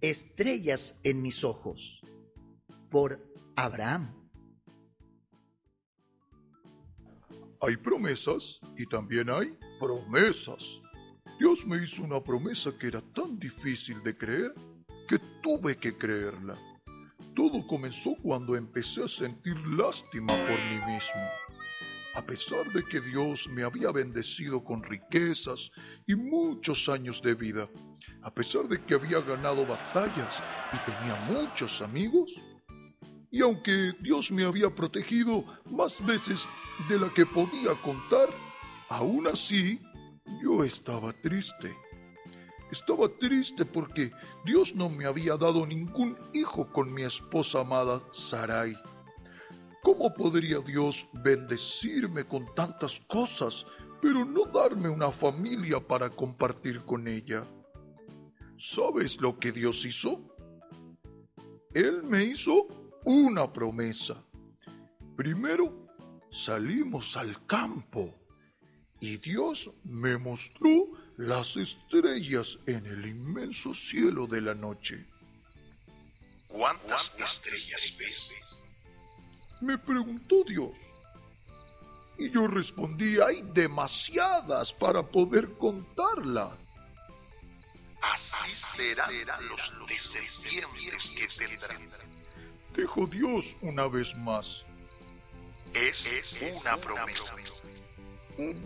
estrellas en mis ojos. Por Abraham. Hay promesas y también hay promesas. Dios me hizo una promesa que era tan difícil de creer que tuve que creerla. Todo comenzó cuando empecé a sentir lástima por mí mismo. A pesar de que Dios me había bendecido con riquezas y muchos años de vida, a pesar de que había ganado batallas y tenía muchos amigos, y aunque Dios me había protegido más veces de la que podía contar, aún así yo estaba triste. Estaba triste porque Dios no me había dado ningún hijo con mi esposa amada Sarai. ¿Cómo podría Dios bendecirme con tantas cosas, pero no darme una familia para compartir con ella? ¿Sabes lo que Dios hizo? Él me hizo una promesa. Primero salimos al campo y Dios me mostró las estrellas en el inmenso cielo de la noche. ¿Cuántas estrellas ves? Me preguntó Dios. Y yo respondí, hay demasiadas para poder contarlas. Así serán los descendientes que tendrán. Dijo Dios una vez más. Es una promesa.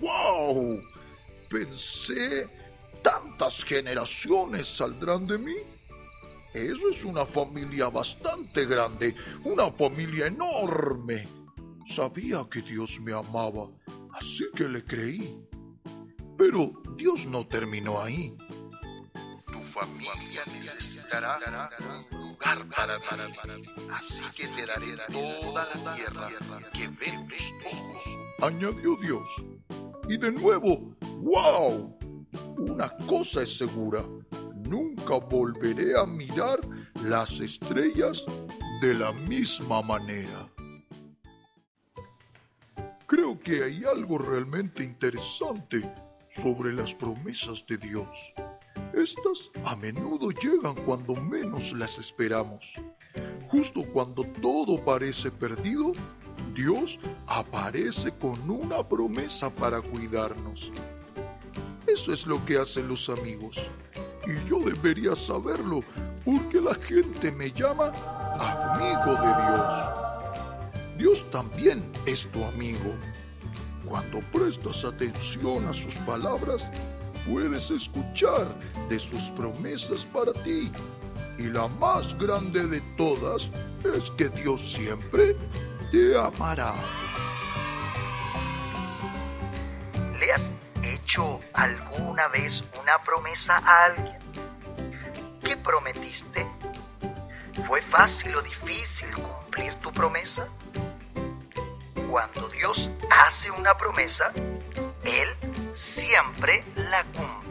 ¡Wow! Pensé, ¿tantas generaciones saldrán de mí? Eso es una familia bastante grande, una familia enorme. Sabía que Dios me amaba, así que le creí. Pero Dios no terminó ahí. Tu familia necesitará un lugar para vivir, así que te daré toda la tierra que ven tus ojos. Añadió Dios. Y de nuevo, ¡wow! Una cosa es segura, nunca volveré a mirar las estrellas de la misma manera. Creo que hay algo realmente interesante sobre las promesas de Dios. Estas a menudo llegan cuando menos las esperamos. Justo cuando todo parece perdido, Dios aparece con una promesa para cuidarnos. Eso es lo que hacen los amigos. Y yo debería saberlo porque la gente me llama amigo de Dios. Dios también es tu amigo. Cuando prestas atención a sus palabras, puedes escuchar de sus promesas para ti. Y la más grande de todas es que Dios siempre te amará. ¿Le has hecho alguna vez una promesa a alguien? ¿Qué prometiste? ¿Fue fácil o difícil cumplir tu promesa? Cuando Dios hace una promesa, Él siempre la cumple.